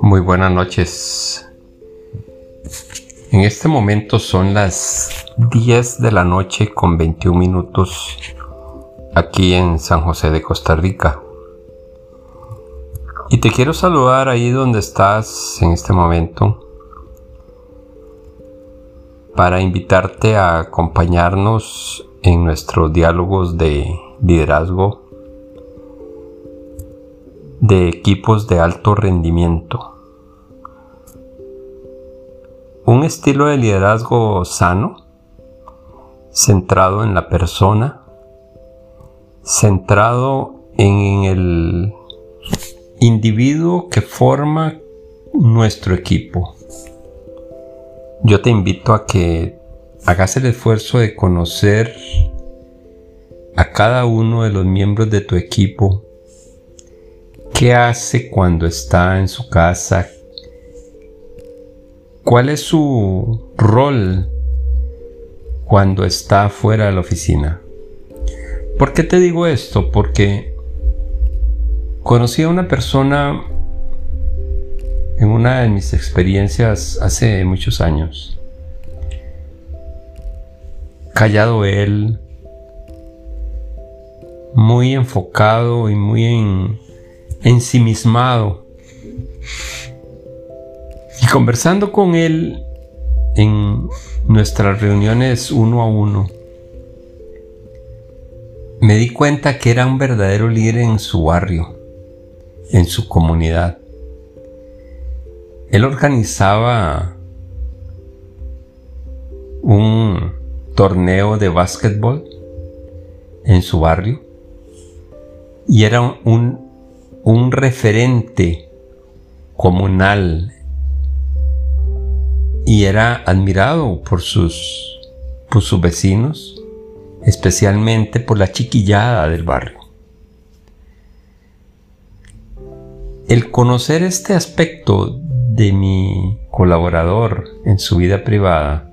Muy buenas noches. En este momento son las 10 de la noche con 21 minutos aquí en San José de Costa Rica. Y te quiero saludar ahí donde estás en este momento para invitarte a acompañarnos en nuestros diálogos de liderazgo de equipos de alto rendimiento. Un estilo de liderazgo sano, centrado en la persona, centrado en el individuo que forma nuestro equipo. Yo te invito a que hagas el esfuerzo de conocer a cada uno de los miembros de tu equipo. ¿Qué hace cuando está en su casa? ¿Cuál es su rol cuando está fuera de la oficina? ¿Por qué te digo esto? Porque conocí a una persona en una de mis experiencias hace muchos años. Callado él, muy enfocado y muy en, ensimismado y conversando con él en nuestras reuniones uno a uno, me di cuenta que era un verdadero líder en su barrio, en su comunidad. Él organizaba un torneo de básquetbol en su barrio y era un, un referente comunal y era admirado por sus, por sus vecinos, especialmente por la chiquillada del barrio. El conocer este aspecto de mi colaborador en su vida privada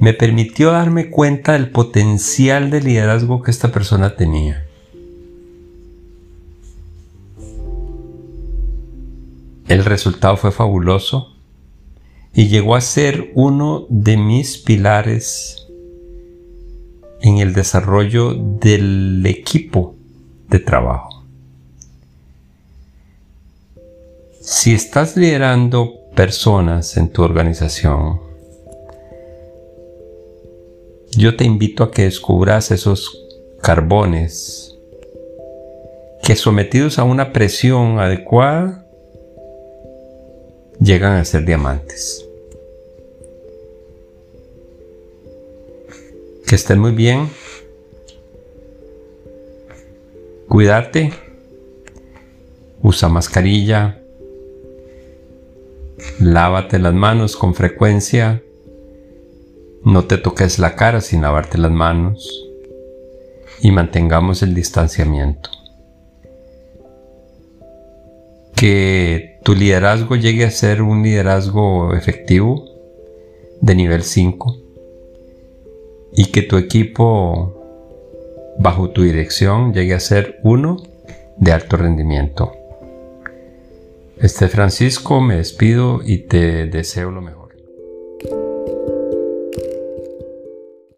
me permitió darme cuenta del potencial de liderazgo que esta persona tenía. El resultado fue fabuloso y llegó a ser uno de mis pilares en el desarrollo del equipo de trabajo. Si estás liderando personas en tu organización, yo te invito a que descubras esos carbones que sometidos a una presión adecuada llegan a ser diamantes. Que estén muy bien. Cuidarte. Usa mascarilla. Lávate las manos con frecuencia. No te toques la cara sin lavarte las manos. Y mantengamos el distanciamiento. Que tu liderazgo llegue a ser un liderazgo efectivo de nivel 5 y que tu equipo bajo tu dirección llegue a ser uno de alto rendimiento. Este Francisco, me despido y te deseo lo mejor.